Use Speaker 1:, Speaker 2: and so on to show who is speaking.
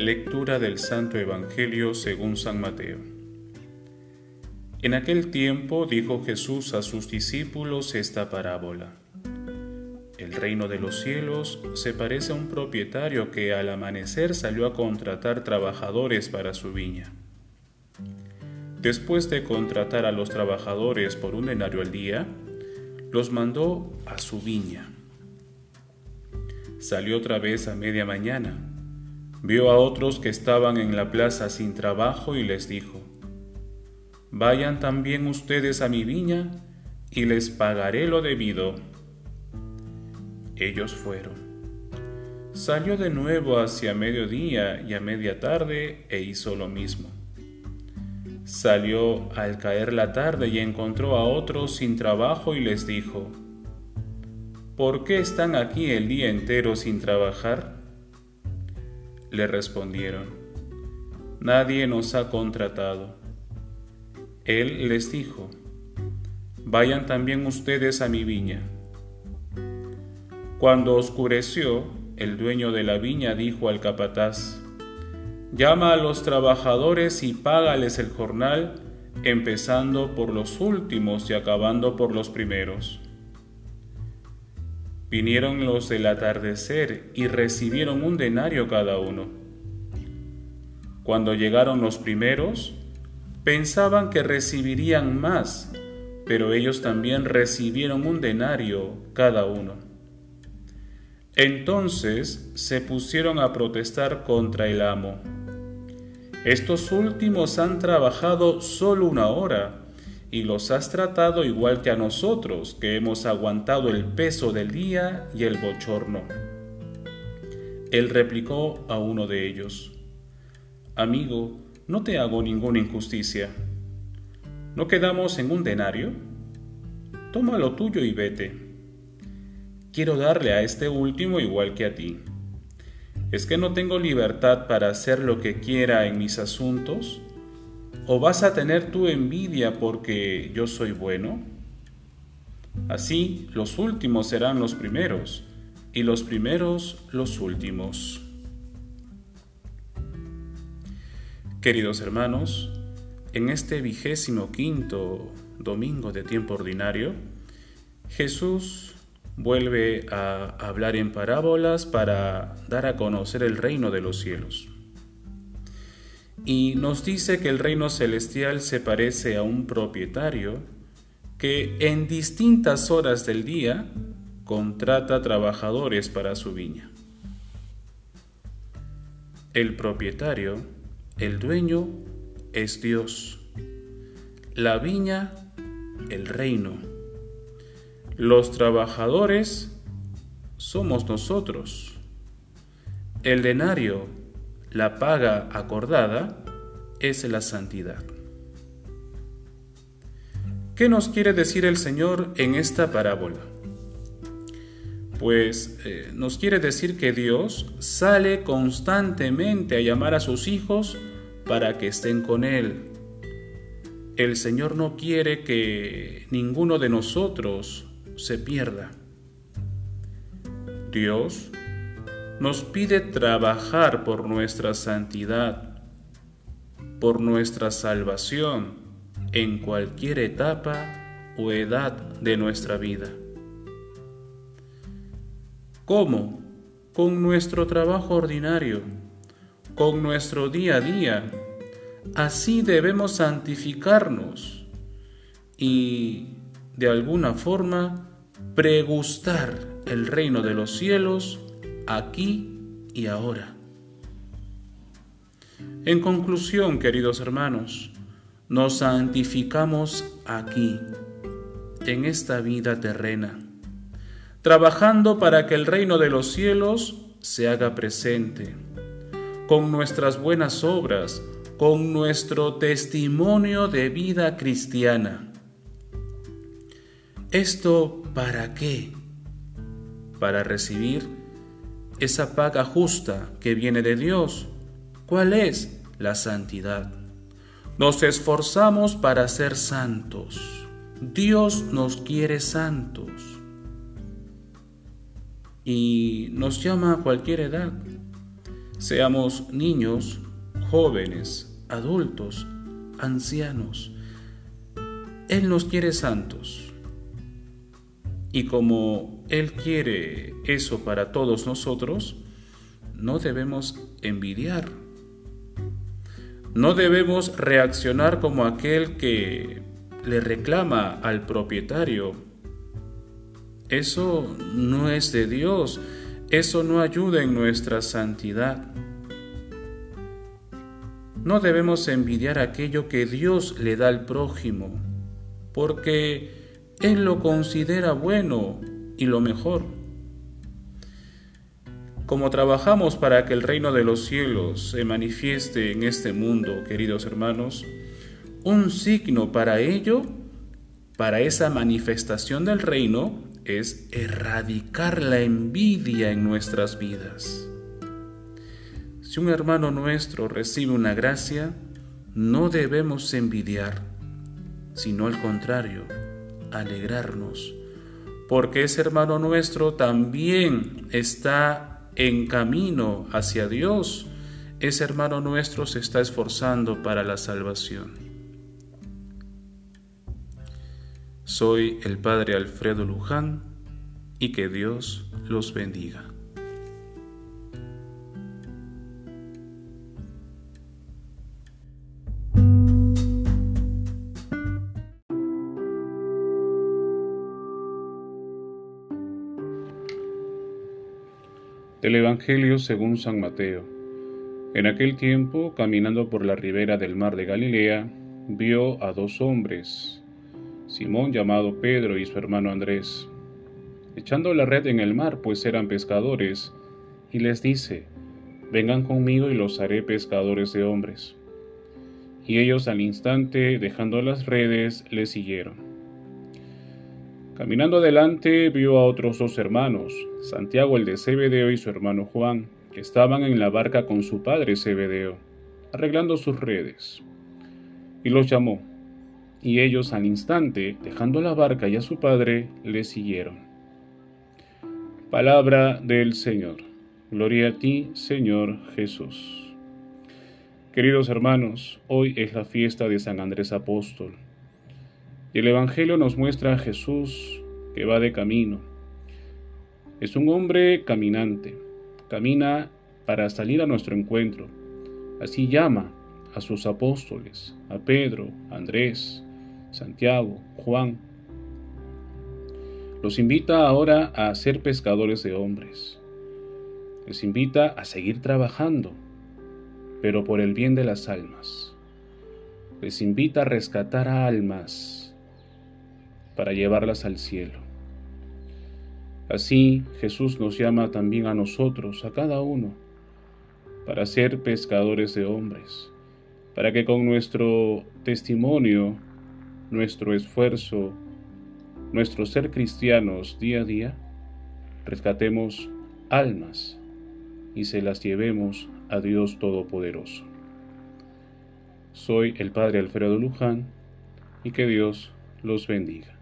Speaker 1: Lectura del Santo Evangelio según San Mateo. En aquel tiempo dijo Jesús a sus discípulos esta parábola. El reino de los cielos se parece a un propietario que al amanecer salió a contratar trabajadores para su viña. Después de contratar a los trabajadores por un denario al día, los mandó a su viña. Salió otra vez a media mañana, vio a otros que estaban en la plaza sin trabajo y les dijo, Vayan también ustedes a mi viña y les pagaré lo debido. Ellos fueron. Salió de nuevo hacia mediodía y a media tarde e hizo lo mismo. Salió al caer la tarde y encontró a otros sin trabajo y les dijo, ¿Por qué están aquí el día entero sin trabajar? Le respondieron, Nadie nos ha contratado. Él les dijo, Vayan también ustedes a mi viña. Cuando oscureció, el dueño de la viña dijo al capataz, Llama a los trabajadores y págales el jornal, empezando por los últimos y acabando por los primeros. Vinieron los del atardecer y recibieron un denario cada uno. Cuando llegaron los primeros, pensaban que recibirían más, pero ellos también recibieron un denario cada uno. Entonces se pusieron a protestar contra el amo. Estos últimos han trabajado solo una hora y los has tratado igual que a nosotros, que hemos aguantado el peso del día y el bochorno. Él replicó a uno de ellos, Amigo, no te hago ninguna injusticia. ¿No quedamos en un denario? Toma lo tuyo y vete quiero darle a este último igual que a ti. ¿Es que no tengo libertad para hacer lo que quiera en mis asuntos? ¿O vas a tener tu envidia porque yo soy bueno? Así los últimos serán los primeros y los primeros los últimos. Queridos hermanos, en este vigésimo quinto domingo de tiempo ordinario, Jesús vuelve a hablar en parábolas para dar a conocer el reino de los cielos. Y nos dice que el reino celestial se parece a un propietario que en distintas horas del día contrata trabajadores para su viña. El propietario, el dueño, es Dios. La viña, el reino los trabajadores somos nosotros. El denario, la paga acordada, es la santidad. ¿Qué nos quiere decir el Señor en esta parábola? Pues eh, nos quiere decir que Dios sale constantemente a llamar a sus hijos para que estén con Él. El Señor no quiere que ninguno de nosotros se pierda. Dios nos pide trabajar por nuestra santidad, por nuestra salvación en cualquier etapa o edad de nuestra vida. ¿Cómo? Con nuestro trabajo ordinario, con nuestro día a día. Así debemos santificarnos y de alguna forma pregustar el reino de los cielos aquí y ahora. En conclusión, queridos hermanos, nos santificamos aquí, en esta vida terrena, trabajando para que el reino de los cielos se haga presente, con nuestras buenas obras, con nuestro testimonio de vida cristiana ¿Esto para qué? Para recibir esa paga justa que viene de Dios. ¿Cuál es? La santidad. Nos esforzamos para ser santos. Dios nos quiere santos. Y nos llama a cualquier edad. seamos niños, jóvenes, adultos, ancianos. Él nos quiere santos. Y como Él quiere eso para todos nosotros, no debemos envidiar. No debemos reaccionar como aquel que le reclama al propietario. Eso no es de Dios, eso no ayuda en nuestra santidad. No debemos envidiar aquello que Dios le da al prójimo, porque Él lo considera bueno y lo mejor. Como trabajamos para que el reino de los cielos se manifieste en este mundo, queridos hermanos, un signo para ello, para esa manifestación del reino, es erradicar la envidia en nuestras vidas. Si un hermano nuestro recibe una gracia, no debemos envidiar, sino al contrario, alegrarnos, porque ese hermano nuestro también está en camino hacia Dios. Ese hermano nuestro se está esforzando para la salvación. Soy el Padre Alfredo Luján y que Dios los bendiga. Del Evangelio según San Mateo. En aquel tiempo, caminando por la ribera del mar de Galilea, vio a dos hombres Simón llamado Pedro y su hermano Andrés, echando la red en el mar, pues eran pescadores, y les dice, vengan conmigo y los haré pescadores de hombres. Y ellos al instante, dejando las redes, le siguieron. Caminando adelante, vio a otros dos hermanos, Santiago el de Zebedeo y su hermano Juan, que estaban en la barca con su padre Zebedeo, arreglando sus redes. Y los llamó y ellos al instante, dejando la barca y a su padre, le siguieron. Palabra del Señor. Gloria a ti, Señor Jesús. Queridos hermanos, hoy es la fiesta de San Andrés Apóstol. Y el Evangelio nos muestra a Jesús que va de camino. Es un hombre caminante. Camina para salir a nuestro encuentro. Así llama a sus apóstoles, a Pedro, Andrés, Santiago, Juan. Los invita ahora a ser pescadores de hombres. Les invita a seguir trabajando, pero por el bien de las almas. Les invita a rescatar a almas para llevarlas al cielo. Así Jesús nos llama también a nosotros, a cada uno, para ser pescadores de hombres, para que con nuestro testimonio nuestro esfuerzo, nuestro ser cristianos día a día, rescatemos almas y se las llevemos a Dios Todopoderoso. Soy el Padre Alfredo Luján y que Dios los bendiga.